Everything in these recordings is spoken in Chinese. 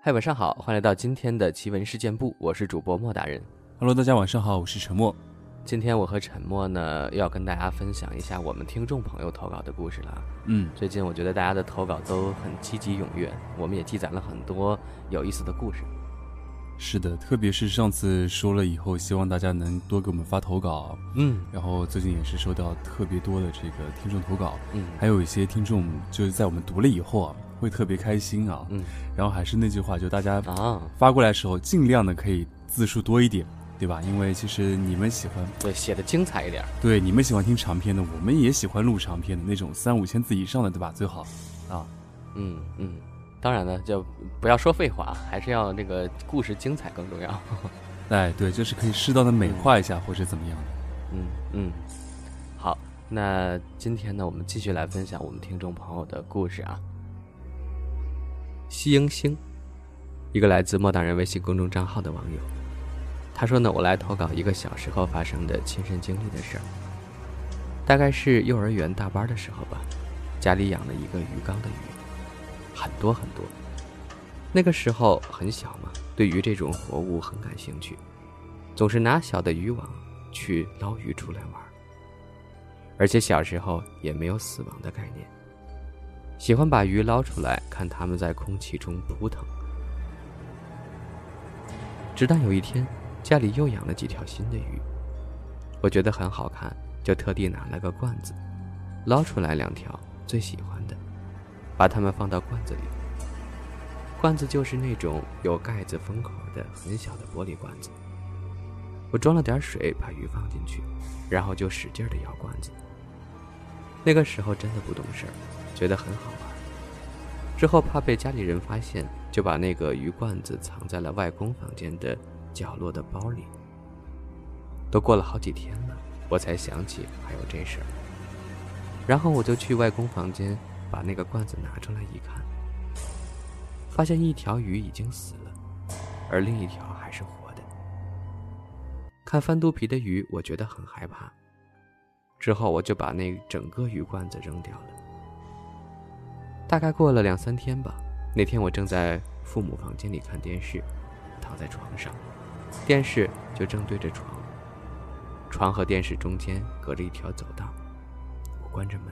嗨，晚上好，欢迎来到今天的奇闻事件部，我是主播莫大人。Hello，大家晚上好，我是陈默。今天我和陈默呢，要跟大家分享一下我们听众朋友投稿的故事了。嗯，最近我觉得大家的投稿都很积极踊跃，我们也积攒了很多有意思的故事。是的，特别是上次说了以后，希望大家能多给我们发投稿。嗯然后最近也是收到特别多的这个听众投稿，嗯还有一些听众就是在我们读了以后啊，会特别开心啊。嗯然后还是那句话，就大家啊，发过来的时候，尽量的可以字数多一点，对吧？因为其实你们喜欢，对，写的精彩一点。对你们喜欢听长篇的，我们也喜欢录长篇的那种三五千字以上的，对吧？最好啊。嗯嗯，当然呢，就不要说废话，还是要那个故事精彩更重要。哎，对，就是可以适当的美化一下，或者怎么样的。嗯嗯，好，那今天呢，我们继续来分享我们听众朋友的故事啊。西英星，一个来自莫大人微信公众账号的网友，他说呢，我来投稿一个小时候发生的亲身经历的事儿。大概是幼儿园大班的时候吧，家里养了一个鱼缸的鱼，很多很多。那个时候很小嘛，对于这种活物很感兴趣，总是拿小的渔网去捞鱼出来玩。而且小时候也没有死亡的概念，喜欢把鱼捞出来，看它们在空气中扑腾。直到有一天，家里又养了几条新的鱼，我觉得很好看，就特地拿了个罐子，捞出来两条最喜欢的，把它们放到罐子里。罐子就是那种有盖子封口的很小的玻璃罐子。我装了点水，把鱼放进去，然后就使劲的摇罐子。那个时候真的不懂事儿，觉得很好玩。之后怕被家里人发现，就把那个鱼罐子藏在了外公房间的角落的包里。都过了好几天了，我才想起还有这事儿。然后我就去外公房间，把那个罐子拿出来一看，发现一条鱼已经死了，而另一条还是活的。看翻肚皮的鱼，我觉得很害怕。之后我就把那整个鱼罐子扔掉了。大概过了两三天吧，那天我正在父母房间里看电视，躺在床上，电视就正对着床，床和电视中间隔着一条走道，我关着门。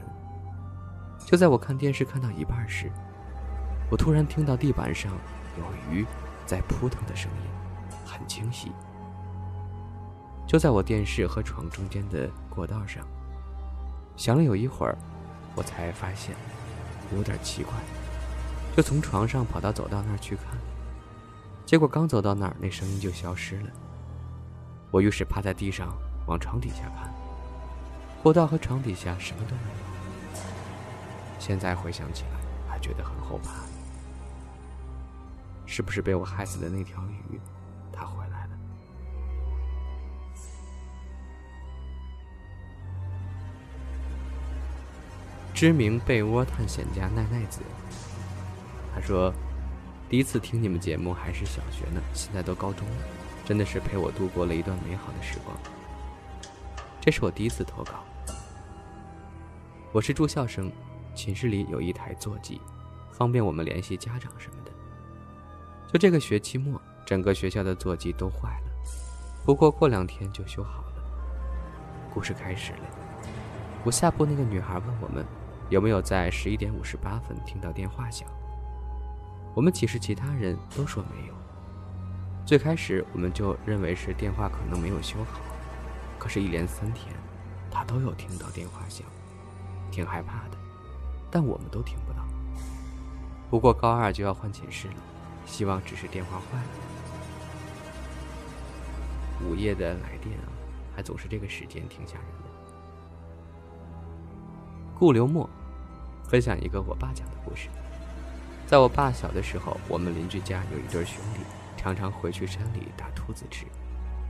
就在我看电视看到一半时，我突然听到地板上有鱼在扑腾的声音，很清晰。就在我电视和床中间的过道上，想了有一会儿，我才发现有点奇怪，就从床上跑到走道那儿去看。结果刚走到那儿，那声音就消失了。我于是趴在地上往床底下看，过道和床底下什么都没有。现在回想起来，还觉得很后怕。是不是被我害死的那条鱼，它回知名被窝探险家奈奈子，他说：“第一次听你们节目还是小学呢，现在都高中了，真的是陪我度过了一段美好的时光。这是我第一次投稿。我是住校生，寝室里有一台座机，方便我们联系家长什么的。就这个学期末，整个学校的座机都坏了，不过过两天就修好了。故事开始了，我下铺那个女孩问我们。”有没有在十一点五十八分听到电话响？我们寝室其他人都说没有。最开始我们就认为是电话可能没有修好，可是，一连三天，他都有听到电话响，挺害怕的，但我们都听不到。不过高二就要换寝室了，希望只是电话坏了。午夜的来电啊，还总是这个时间，挺吓人的。顾刘墨分享一个我爸讲的故事。在我爸小的时候，我们邻居家有一对兄弟，常常回去山里打兔子吃，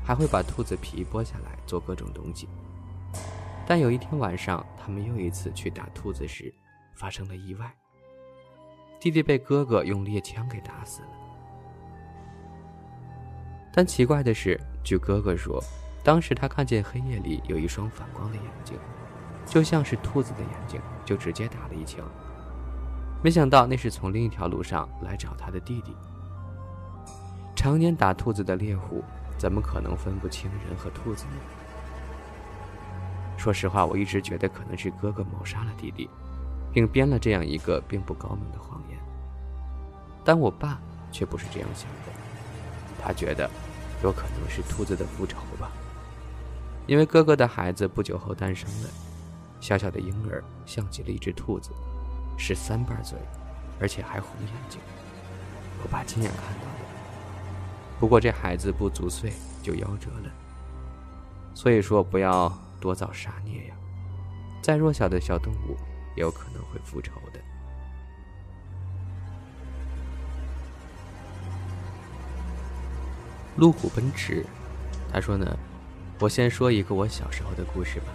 还会把兔子皮剥下来做各种东西。但有一天晚上，他们又一次去打兔子时，发生了意外。弟弟被哥哥用猎枪给打死了。但奇怪的是，据哥哥说，当时他看见黑夜里有一双反光的眼睛。就像是兔子的眼睛，就直接打了一枪。没想到那是从另一条路上来找他的弟弟，常年打兔子的猎户，怎么可能分不清人和兔子呢？说实话，我一直觉得可能是哥哥谋杀了弟弟，并编了这样一个并不高明的谎言。但我爸却不是这样想的，他觉得有可能是兔子的复仇吧。因为哥哥的孩子不久后诞生了，小小的婴儿像极了一只兔子，是三瓣嘴，而且还红眼睛。我爸亲眼看到的。不过这孩子不足岁就夭折了，所以说不要。多造杀孽呀！再弱小的小动物也有可能会复仇的。路虎奔驰，他说呢，我先说一个我小时候的故事吧。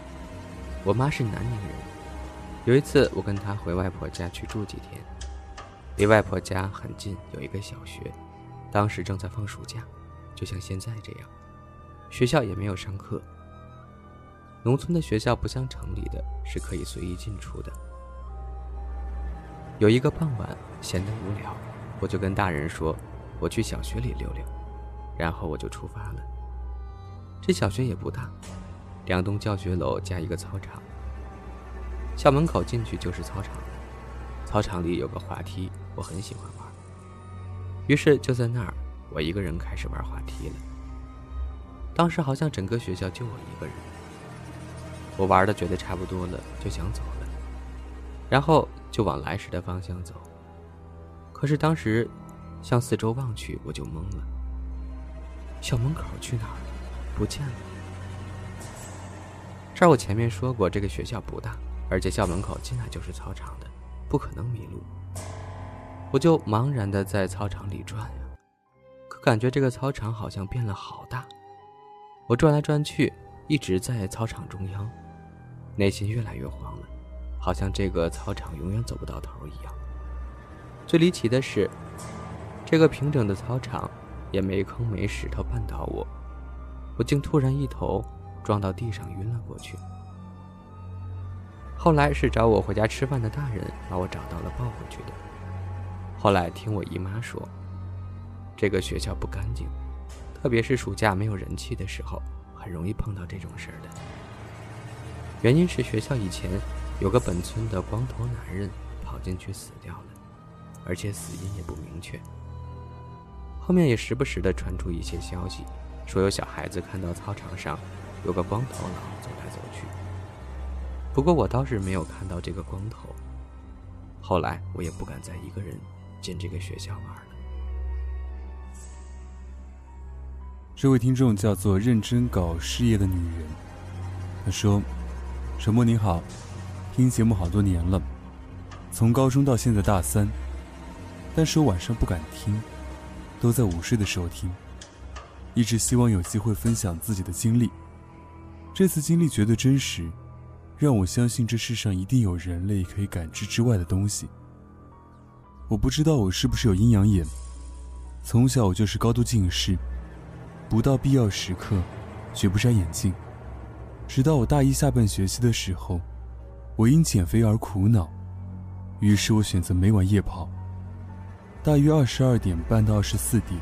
我妈是南宁人，有一次我跟她回外婆家去住几天，离外婆家很近，有一个小学，当时正在放暑假，就像现在这样，学校也没有上课。农村的学校不像城里的，是可以随意进出的。有一个傍晚，闲得无聊，我就跟大人说：“我去小学里溜溜。”然后我就出发了。这小学也不大，两栋教学楼加一个操场。校门口进去就是操场。操场里有个滑梯，我很喜欢玩。于是就在那儿，我一个人开始玩滑梯了。当时好像整个学校就我一个人。我玩的觉得差不多了，就想走了，然后就往来时的方向走。可是当时向四周望去，我就懵了。校门口去哪儿了？不见了。这儿我前面说过，这个学校不大，而且校门口进来就是操场的，不可能迷路。我就茫然的在操场里转呀，可感觉这个操场好像变了好大。我转来转去，一直在操场中央。内心越来越慌了，好像这个操场永远走不到头一样。最离奇的是，这个平整的操场也没坑没石头绊倒我，我竟突然一头撞到地上晕了过去。后来是找我回家吃饭的大人把我找到了抱回去的。后来听我姨妈说，这个学校不干净，特别是暑假没有人气的时候，很容易碰到这种事儿的。原因是学校以前有个本村的光头男人跑进去死掉了，而且死因也不明确。后面也时不时的传出一些消息，说有小孩子看到操场上有个光头佬走来走去。不过我倒是没有看到这个光头。后来我也不敢再一个人进这个学校玩了。这位听众叫做认真搞事业的女人，她说。沈墨你好，听节目好多年了，从高中到现在大三，但是我晚上不敢听，都在午睡的时候听，一直希望有机会分享自己的经历。这次经历绝对真实，让我相信这世上一定有人类可以感知之外的东西。我不知道我是不是有阴阳眼，从小我就是高度近视，不到必要时刻绝不摘眼镜。直到我大一下半学期的时候，我因减肥而苦恼，于是我选择每晚夜跑。大约二十二点半到二十四点，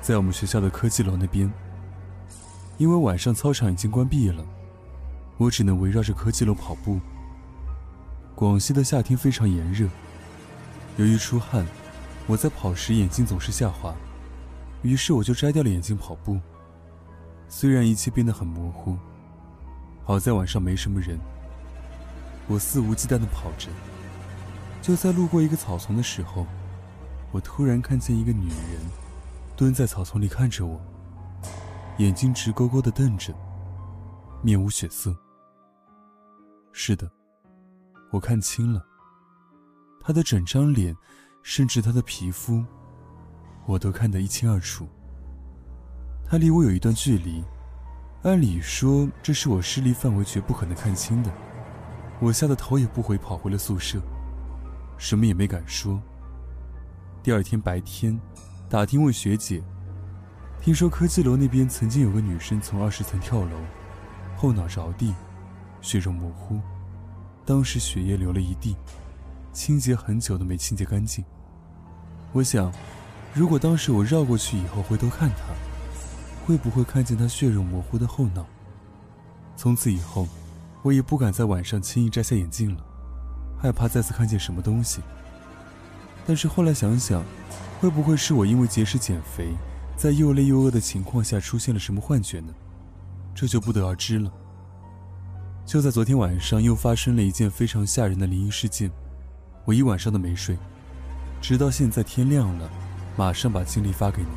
在我们学校的科技楼那边。因为晚上操场已经关闭了，我只能围绕着科技楼跑步。广西的夏天非常炎热，由于出汗，我在跑时眼睛总是下滑，于是我就摘掉了眼镜跑步。虽然一切变得很模糊。好在晚上没什么人，我肆无忌惮地跑着。就在路过一个草丛的时候，我突然看见一个女人蹲在草丛里看着我，眼睛直勾勾地瞪着，面无血色。是的，我看清了，他的整张脸，甚至他的皮肤，我都看得一清二楚。他离我有一段距离。按理说，这是我视力范围绝不可能看清的。我吓得头也不回跑回了宿舍，什么也没敢说。第二天白天，打听问学姐，听说科技楼那边曾经有个女生从二十层跳楼，后脑着地，血肉模糊，当时血液流了一地，清洁很久都没清洁干净。我想，如果当时我绕过去以后回头看她，会不会看见她血肉模糊的后脑？从此以后，我也不敢在晚上轻易摘下眼镜了，害怕再次看见什么东西。但是后来想想，会不会是我因为节食减肥，在又累又饿的情况下出现了什么幻觉呢？这就不得而知了。就在昨天晚上，又发生了一件非常吓人的灵异事件，我一晚上都没睡，直到现在天亮了，马上把经历发给你。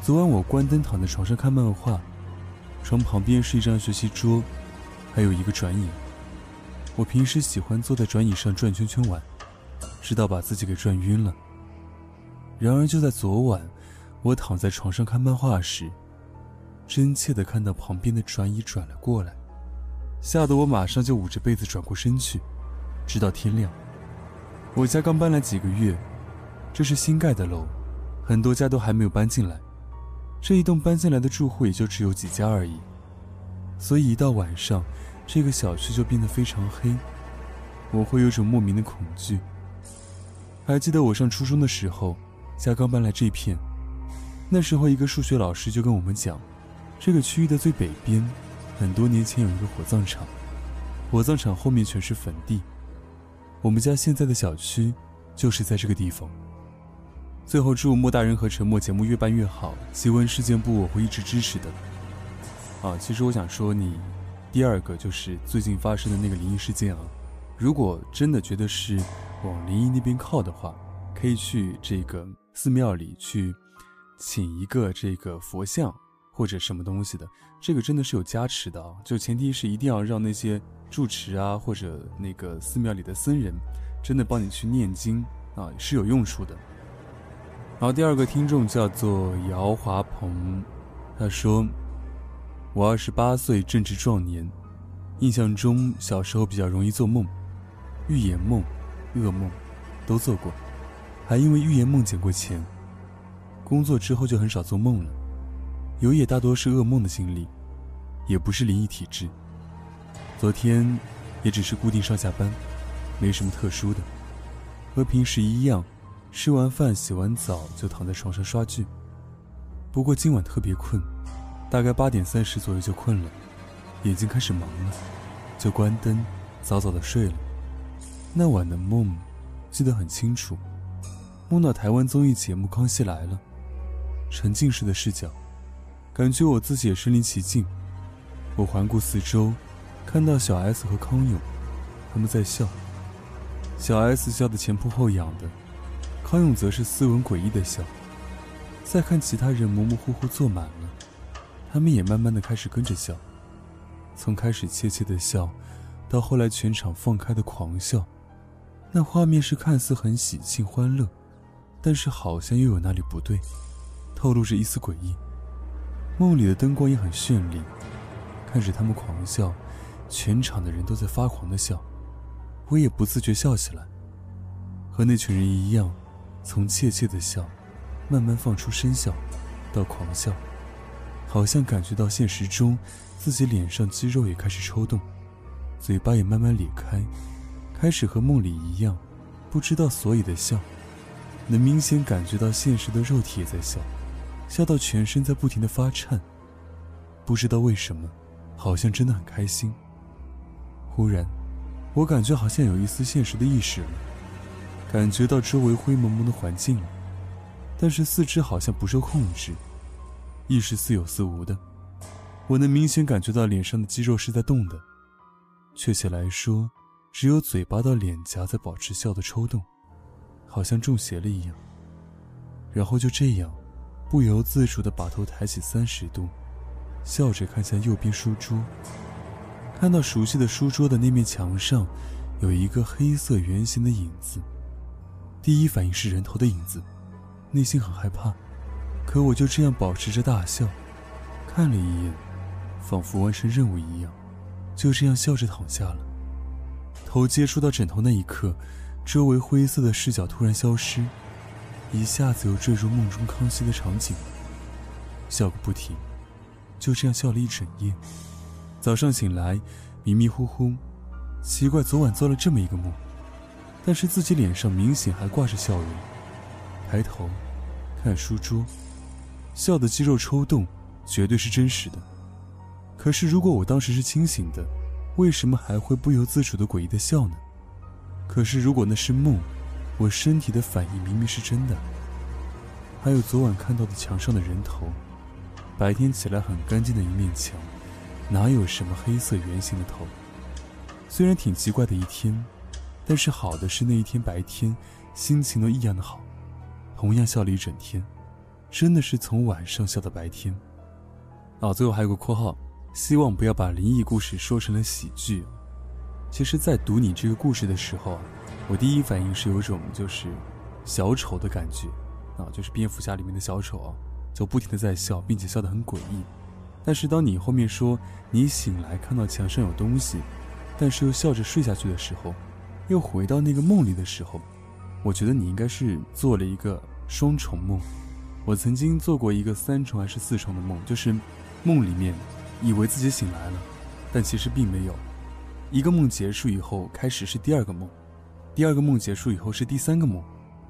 昨晚我关灯躺在床上看漫画，床旁边是一张学习桌，还有一个转椅。我平时喜欢坐在转椅上转圈圈玩，直到把自己给转晕了。然而就在昨晚，我躺在床上看漫画时，真切地看到旁边的转椅转了过来。吓得我马上就捂着被子转过身去，直到天亮。我家刚搬来几个月，这是新盖的楼，很多家都还没有搬进来。这一栋搬进来的住户也就只有几家而已，所以一到晚上，这个小区就变得非常黑。我会有种莫名的恐惧。还记得我上初中的时候，家刚搬来这片，那时候一个数学老师就跟我们讲，这个区域的最北边。很多年前有一个火葬场，火葬场后面全是坟地。我们家现在的小区就是在这个地方。最后祝莫大人和陈默节目越办越好，奇闻事件部我会一直支持的。啊，其实我想说你第二个就是最近发生的那个灵异事件啊，如果真的觉得是往灵异那边靠的话，可以去这个寺庙里去请一个这个佛像。或者什么东西的，这个真的是有加持的啊！就前提是一定要让那些住持啊，或者那个寺庙里的僧人，真的帮你去念经啊，是有用处的。然后第二个听众叫做姚华鹏，他说：“我二十八岁，正值壮年，印象中小时候比较容易做梦，预言梦、噩梦都做过，还因为预言梦捡过钱。工作之后就很少做梦了。”有也大多是噩梦的经历，也不是灵异体质。昨天也只是固定上下班，没什么特殊的，和平时一样，吃完饭洗完澡就躺在床上刷剧。不过今晚特别困，大概八点三十左右就困了，眼睛开始忙了，就关灯，早早的睡了。那晚的梦记得很清楚，梦到台湾综艺节目《康熙来了》，沉浸式的视角。感觉我自己也身临其境。我环顾四周，看到小 S 和康永，他们在笑。小 S 笑得前扑后仰的，康永则是斯文诡异的笑。再看其他人模模糊糊坐满了，他们也慢慢的开始跟着笑。从开始怯怯的笑，到后来全场放开的狂笑，那画面是看似很喜庆欢乐，但是好像又有哪里不对，透露着一丝诡异。梦里的灯光也很绚丽，看着他们狂笑，全场的人都在发狂的笑，我也不自觉笑起来，和那群人一样，从怯怯的笑，慢慢放出声笑，到狂笑，好像感觉到现实中自己脸上肌肉也开始抽动，嘴巴也慢慢咧开，开始和梦里一样，不知道所以的笑，能明显感觉到现实的肉体也在笑。笑到全身在不停的发颤，不知道为什么，好像真的很开心。忽然，我感觉好像有一丝现实的意识了，感觉到周围灰蒙蒙的环境了，但是四肢好像不受控制，意识似有似无的。我能明显感觉到脸上的肌肉是在动的，确切来说，只有嘴巴到脸颊在保持笑的抽动，好像中邪了一样。然后就这样。不由自主地把头抬起三十度，笑着看向右边书桌，看到熟悉的书桌的那面墙上，有一个黑色圆形的影子。第一反应是人头的影子，内心很害怕，可我就这样保持着大笑，看了一眼，仿佛完成任务一样，就这样笑着躺下了。头接触到枕头那一刻，周围灰色的视角突然消失。一下子又坠入梦中康熙的场景，笑个不停，就这样笑了一整夜。早上醒来，迷迷糊糊，奇怪昨晚做了这么一个梦，但是自己脸上明显还挂着笑容。抬头，看书桌，笑的肌肉抽动，绝对是真实的。可是如果我当时是清醒的，为什么还会不由自主的诡异的笑呢？可是如果那是梦，我身体的反应明明是真的。还有昨晚看到的墙上的人头，白天起来很干净的一面墙，哪有什么黑色圆形的头？虽然挺奇怪的一天，但是好的是那一天白天心情都异样的好，同样笑了一整天，真的是从晚上笑到白天。哦，最后还有个括号，希望不要把灵异故事说成了喜剧。其实，在读你这个故事的时候啊，我第一反应是有种就是小丑的感觉啊，就是蝙蝠侠里面的小丑啊，就不停的在笑，并且笑得很诡异。但是当你后面说你醒来看到墙上有东西。但是又笑着睡下去的时候，又回到那个梦里的时候，我觉得你应该是做了一个双重梦。我曾经做过一个三重还是四重的梦，就是梦里面以为自己醒来了，但其实并没有。一个梦结束以后，开始是第二个梦，第二个梦结束以后是第三个梦，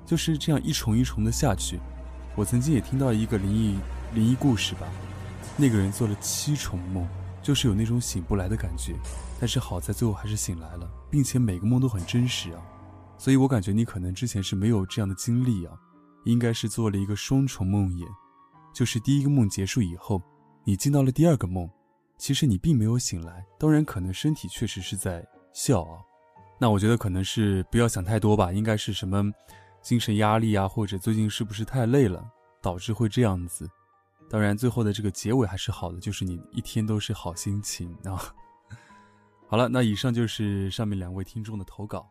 就是这样一重一重的下去。我曾经也听到一个灵异灵异故事吧，那个人做了七重梦。就是有那种醒不来的感觉，但是好在最后还是醒来了，并且每个梦都很真实啊，所以我感觉你可能之前是没有这样的经历啊，应该是做了一个双重梦魇，就是第一个梦结束以后，你进到了第二个梦，其实你并没有醒来，当然可能身体确实是在笑啊，那我觉得可能是不要想太多吧，应该是什么精神压力啊，或者最近是不是太累了，导致会这样子。当然，最后的这个结尾还是好的，就是你一天都是好心情啊。好了，那以上就是上面两位听众的投稿。